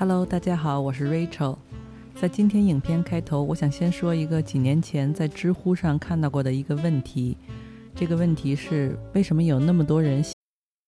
Hello，大家好，我是 Rachel。在今天影片开头，我想先说一个几年前在知乎上看到过的一个问题。这个问题是：为什么有那么多人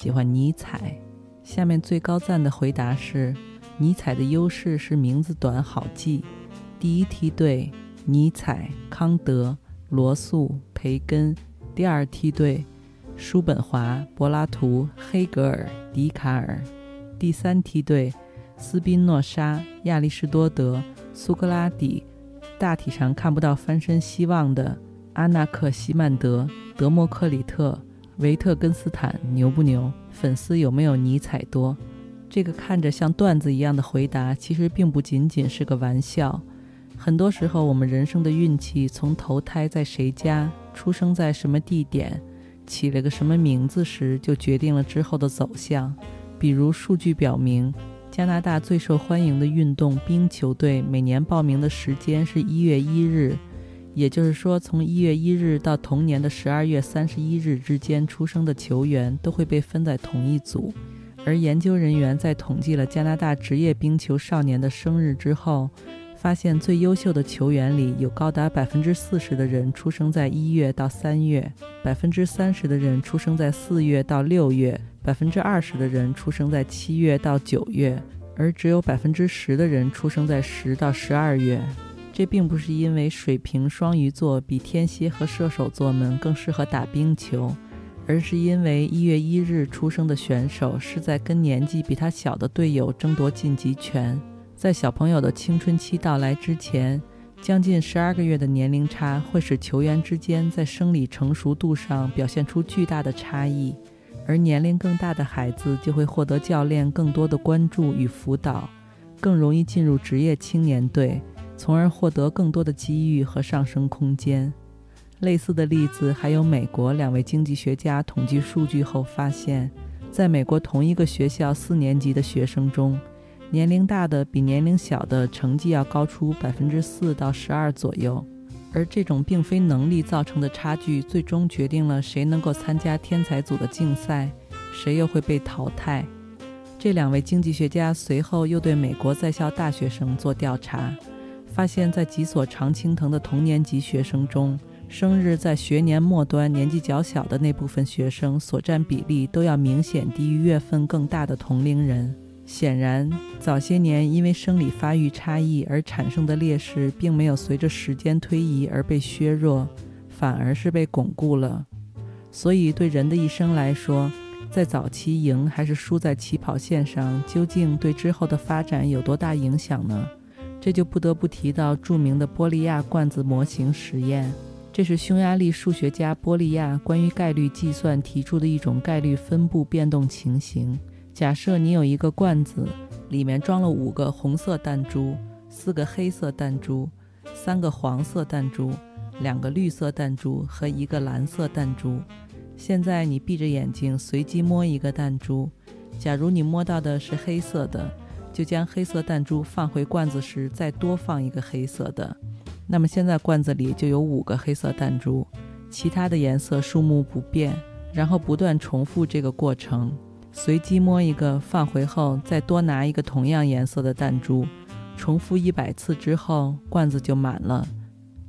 喜欢尼采，下面最高赞的回答是：尼采的优势是名字短好记。第一梯队：尼采、康德、罗素、培根；第二梯队：叔本华、柏拉图、黑格尔、笛卡尔；第三梯队：斯宾诺莎、亚里士多德、苏格拉底。大体上看不到翻身希望的阿纳克西曼德、德谟克里特。维特根斯坦牛不牛？粉丝有没有尼采多？这个看着像段子一样的回答，其实并不仅仅是个玩笑。很多时候，我们人生的运气，从投胎在谁家、出生在什么地点、起了个什么名字时，就决定了之后的走向。比如，数据表明，加拿大最受欢迎的运动冰球队每年报名的时间是一月一日。也就是说，从一月一日到同年的十二月三十一日之间出生的球员都会被分在同一组。而研究人员在统计了加拿大职业冰球少年的生日之后，发现最优秀的球员里有高达百分之四十的人出生在一月到三月，百分之三十的人出生在四月到六月，百分之二十的人出生在七月到九月，而只有百分之十的人出生在十到十二月。这并不是因为水瓶双鱼座比天蝎和射手座们更适合打冰球，而是因为一月一日出生的选手是在跟年纪比他小的队友争夺晋级权。在小朋友的青春期到来之前，将近十二个月的年龄差会使球员之间在生理成熟度上表现出巨大的差异，而年龄更大的孩子就会获得教练更多的关注与辅导，更容易进入职业青年队。从而获得更多的机遇和上升空间。类似的例子还有美国两位经济学家统计数据后发现，在美国同一个学校四年级的学生中，年龄大的比年龄小的成绩要高出百分之四到十二左右。而这种并非能力造成的差距，最终决定了谁能够参加天才组的竞赛，谁又会被淘汰。这两位经济学家随后又对美国在校大学生做调查。发现，在几所常青藤的同年级学生中，生日在学年末端、年纪较小的那部分学生所占比例都要明显低于月份更大的同龄人。显然，早些年因为生理发育差异而产生的劣势，并没有随着时间推移而被削弱，反而是被巩固了。所以，对人的一生来说，在早期赢还是输在起跑线上，究竟对之后的发展有多大影响呢？这就不得不提到著名的波利亚罐子模型实验，这是匈牙利数学家波利亚关于概率计算提出的一种概率分布变动情形。假设你有一个罐子，里面装了五个红色弹珠、四个黑色弹珠、三个黄色弹珠、两个绿色弹珠和一个蓝色弹珠。现在你闭着眼睛随机摸一个弹珠，假如你摸到的是黑色的。就将黑色弹珠放回罐子时，再多放一个黑色的。那么现在罐子里就有五个黑色弹珠，其他的颜色数目不变。然后不断重复这个过程，随机摸一个放回后，再多拿一个同样颜色的弹珠，重复一百次之后，罐子就满了。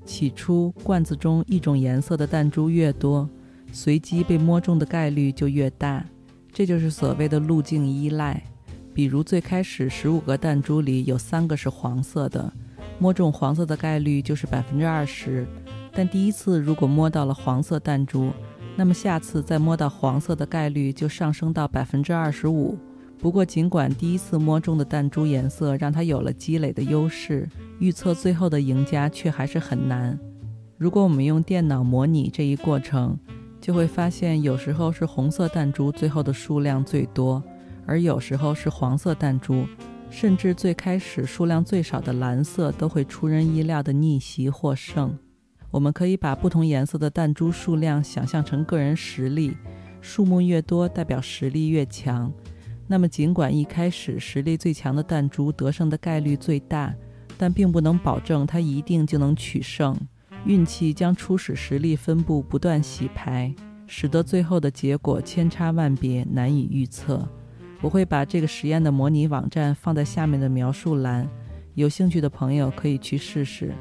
起初，罐子中一种颜色的弹珠越多，随机被摸中的概率就越大。这就是所谓的路径依赖。比如最开始十五个弹珠里有三个是黄色的，摸中黄色的概率就是百分之二十。但第一次如果摸到了黄色弹珠，那么下次再摸到黄色的概率就上升到百分之二十五。不过尽管第一次摸中的弹珠颜色让它有了积累的优势，预测最后的赢家却还是很难。如果我们用电脑模拟这一过程，就会发现有时候是红色弹珠最后的数量最多。而有时候是黄色弹珠，甚至最开始数量最少的蓝色都会出人意料地逆袭获胜。我们可以把不同颜色的弹珠数量想象成个人实力，数目越多代表实力越强。那么，尽管一开始实力最强的弹珠得胜的概率最大，但并不能保证它一定就能取胜。运气将初始实力分布不断洗牌，使得最后的结果千差万别，难以预测。我会把这个实验的模拟网站放在下面的描述栏，有兴趣的朋友可以去试试。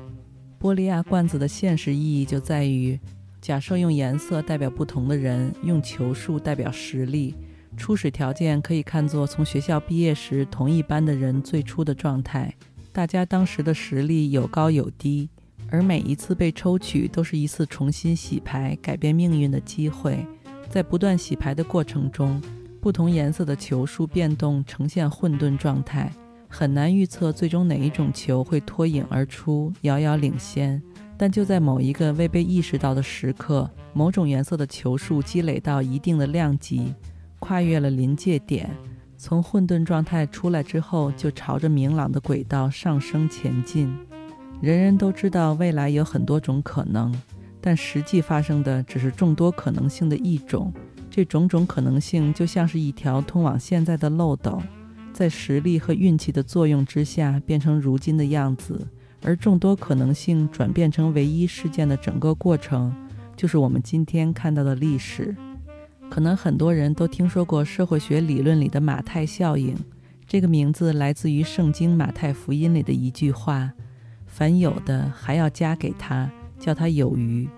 波利亚罐子的现实意义就在于，假设用颜色代表不同的人，用球数代表实力，初始条件可以看作从学校毕业时同一班的人最初的状态，大家当时的实力有高有低，而每一次被抽取都是一次重新洗牌、改变命运的机会。在不断洗牌的过程中，不同颜色的球数变动呈现混沌状态。很难预测最终哪一种球会脱颖而出，遥遥领先。但就在某一个未被意识到的时刻，某种颜色的球数积累到一定的量级，跨越了临界点，从混沌状态出来之后，就朝着明朗的轨道上升前进。人人都知道未来有很多种可能，但实际发生的只是众多可能性的一种。这种种可能性就像是一条通往现在的漏斗。在实力和运气的作用之下，变成如今的样子，而众多可能性转变成唯一事件的整个过程，就是我们今天看到的历史。可能很多人都听说过社会学理论里的马太效应，这个名字来自于圣经马太福音里的一句话：“凡有的还要加给他，叫他有余；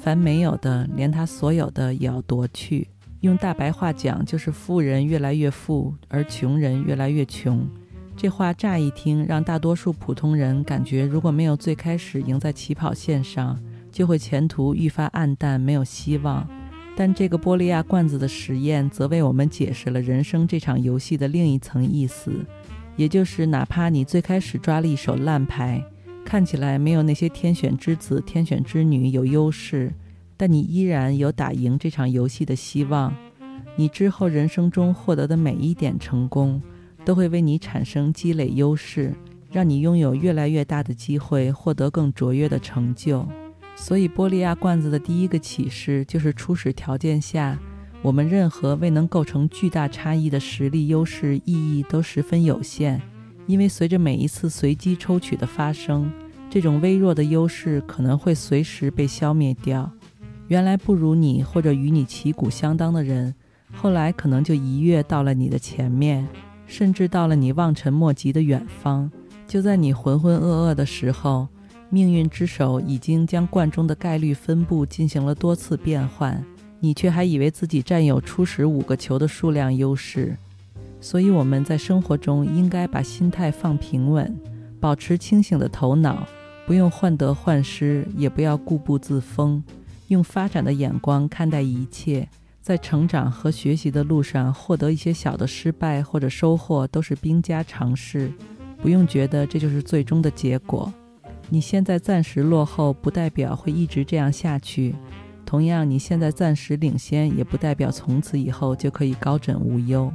凡没有的，连他所有的也要夺去。”用大白话讲，就是富人越来越富，而穷人越来越穷。这话乍一听，让大多数普通人感觉，如果没有最开始赢在起跑线上，就会前途愈发暗淡，没有希望。但这个波利亚罐子的实验，则为我们解释了人生这场游戏的另一层意思，也就是哪怕你最开始抓了一手烂牌，看起来没有那些天选之子、天选之女有优势。但你依然有打赢这场游戏的希望。你之后人生中获得的每一点成功，都会为你产生积累优势，让你拥有越来越大的机会获得更卓越的成就。所以，波利亚罐子的第一个启示就是：初始条件下，我们任何未能构成巨大差异的实力优势意义都十分有限，因为随着每一次随机抽取的发生，这种微弱的优势可能会随时被消灭掉。原来不如你或者与你旗鼓相当的人，后来可能就一跃到了你的前面，甚至到了你望尘莫及的远方。就在你浑浑噩噩的时候，命运之手已经将罐中的概率分布进行了多次变换，你却还以为自己占有初始五个球的数量优势。所以我们在生活中应该把心态放平稳，保持清醒的头脑，不用患得患失，也不要固步自封。用发展的眼光看待一切，在成长和学习的路上获得一些小的失败或者收获都是兵家常事，不用觉得这就是最终的结果。你现在暂时落后，不代表会一直这样下去；同样，你现在暂时领先，也不代表从此以后就可以高枕无忧。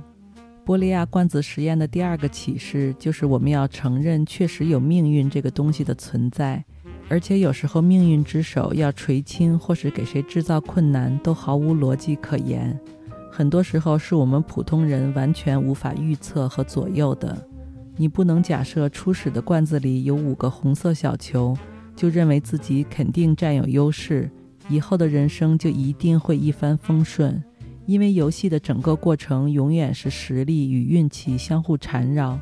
波利亚罐子实验的第二个启示就是，我们要承认确实有命运这个东西的存在。而且有时候命运之手要垂青，或是给谁制造困难，都毫无逻辑可言。很多时候是我们普通人完全无法预测和左右的。你不能假设初始的罐子里有五个红色小球，就认为自己肯定占有优势，以后的人生就一定会一帆风顺。因为游戏的整个过程永远是实力与运气相互缠绕。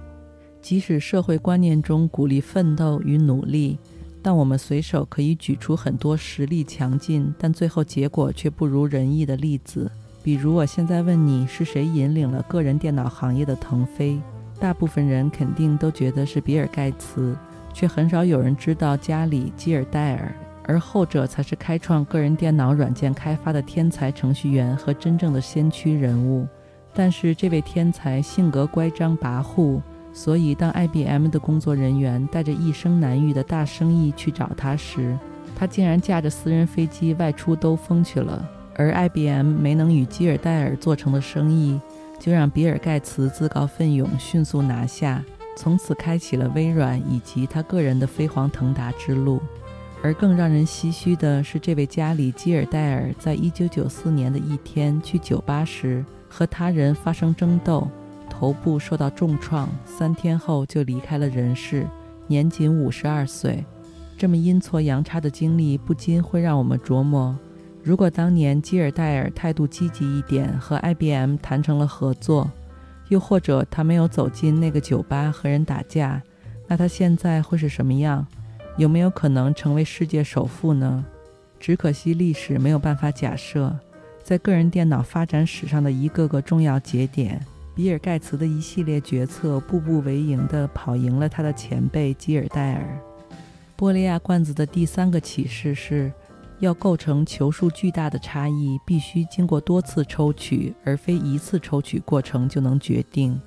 即使社会观念中鼓励奋斗与努力。但我们随手可以举出很多实力强劲，但最后结果却不如人意的例子。比如，我现在问你是谁引领了个人电脑行业的腾飞，大部分人肯定都觉得是比尔盖茨，却很少有人知道加里基尔戴尔，而后者才是开创个人电脑软件开发的天才程序员和真正的先驱人物。但是，这位天才性格乖张跋扈。所以，当 IBM 的工作人员带着一生难遇的大生意去找他时，他竟然驾着私人飞机外出兜风去了。而 IBM 没能与基尔戴尔做成的生意，就让比尔盖茨自告奋勇迅速拿下，从此开启了微软以及他个人的飞黄腾达之路。而更让人唏嘘的是，这位家里基尔戴尔在一九九四年的一天去酒吧时，和他人发生争斗，头部受到重创，三天后就离开了人世，年仅五十二岁。这么阴错阳差的经历，不禁会让我们琢磨：如果当年基尔戴尔态度积极一点，和 IBM 谈成了合作，又或者他没有走进那个酒吧和人打架，那他现在会是什么样？有没有可能成为世界首富呢？只可惜历史没有办法假设，在个人电脑发展史上的一个个重要节点，比尔盖茨的一系列决策步步为营地跑赢了他的前辈基尔戴尔。玻利亚罐子的第三个启示是，要构成球数巨大的差异，必须经过多次抽取，而非一次抽取过程就能决定。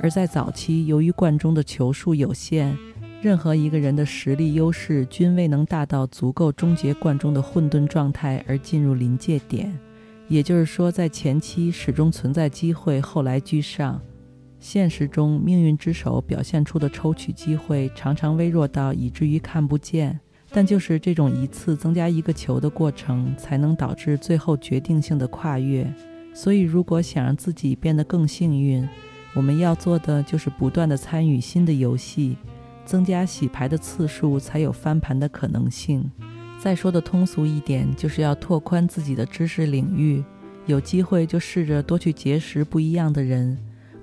而在早期，由于罐中的球数有限。任何一个人的实力优势均未能大到足够终结罐中的混沌状态而进入临界点，也就是说，在前期始终存在机会，后来居上。现实中，命运之手表现出的抽取机会常常微弱到以至于看不见，但就是这种一次增加一个球的过程，才能导致最后决定性的跨越。所以，如果想让自己变得更幸运，我们要做的就是不断地参与新的游戏。增加洗牌的次数，才有翻盘的可能性。再说的通俗一点，就是要拓宽自己的知识领域。有机会就试着多去结识不一样的人，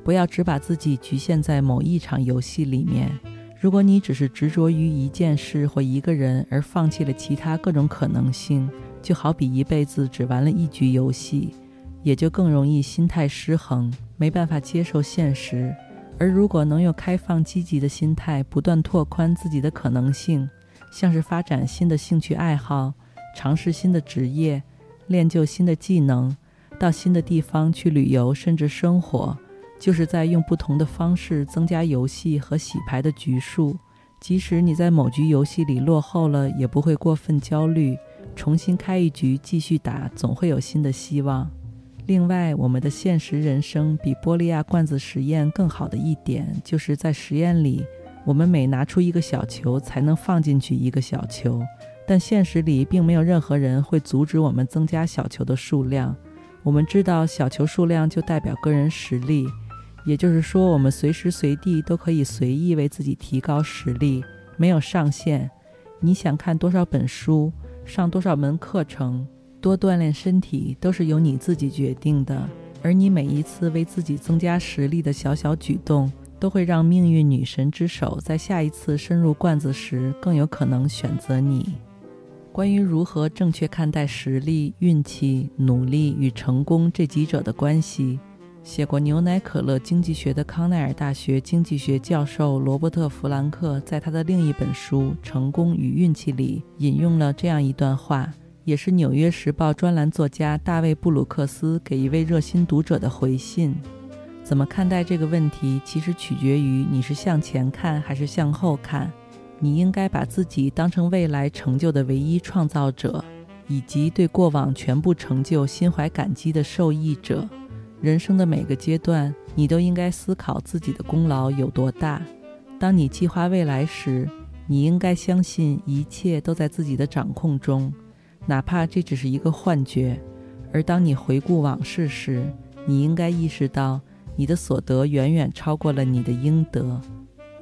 不要只把自己局限在某一场游戏里面。如果你只是执着于一件事或一个人，而放弃了其他各种可能性，就好比一辈子只玩了一局游戏，也就更容易心态失衡，没办法接受现实。而如果能用开放积极的心态，不断拓宽自己的可能性，像是发展新的兴趣爱好，尝试新的职业，练就新的技能，到新的地方去旅游，甚至生活，就是在用不同的方式增加游戏和洗牌的局数。即使你在某局游戏里落后了，也不会过分焦虑，重新开一局继续打，总会有新的希望。另外，我们的现实人生比玻利亚罐子实验更好的一点，就是在实验里，我们每拿出一个小球，才能放进去一个小球。但现实里，并没有任何人会阻止我们增加小球的数量。我们知道，小球数量就代表个人实力，也就是说，我们随时随地都可以随意为自己提高实力，没有上限。你想看多少本书，上多少门课程，多锻炼身体都是由你自己决定的，而你每一次为自己增加实力的小小举动，都会让命运女神之手在下一次深入罐子时更有可能选择你。关于如何正确看待实力、运气、努力与成功这几者的关系，写过《牛奶可乐经济学》的康奈尔大学经济学教授罗伯特·弗兰克在他的另一本书《成功与运气》里引用了这样一段话。也是《纽约时报》专栏作家大卫·布鲁克斯给一位热心读者的回信。怎么看待这个问题，其实取决于你是向前看还是向后看。你应该把自己当成未来成就的唯一创造者，以及对过往全部成就心怀感激的受益者。人生的每个阶段，你都应该思考自己的功劳有多大。当你计划未来时，你应该相信一切都在自己的掌控中。哪怕这只是一个幻觉，而当你回顾往事时，你应该意识到你的所得远远超过了你的应得。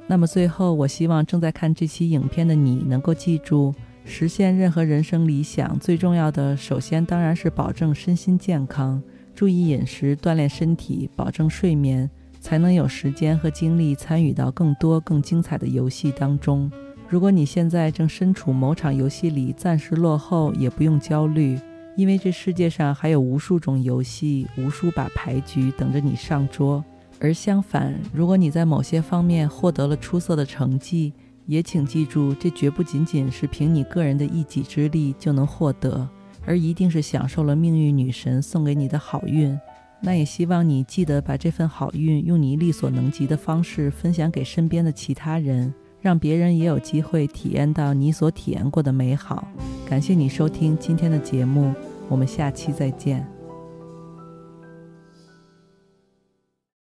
那么最后，我希望正在看这期影片的你能够记住，实现任何人生理想最重要的，首先当然是保证身心健康，注意饮食，锻炼身体，保证睡眠，才能有时间和精力参与到更多更精彩的游戏当中。如果你现在正身处某场游戏里，暂时落后也不用焦虑，因为这世界上还有无数种游戏，无数把牌局等着你上桌。而相反，如果你在某些方面获得了出色的成绩，也请记住，这绝不仅仅是凭你个人的一己之力就能获得，而一定是享受了命运女神送给你的好运。那也希望你记得把这份好运用你力所能及的方式分享给身边的其他人。让别人也有机会体验到你所体验过的美好。感谢你收听今天的节目，我们下期再见。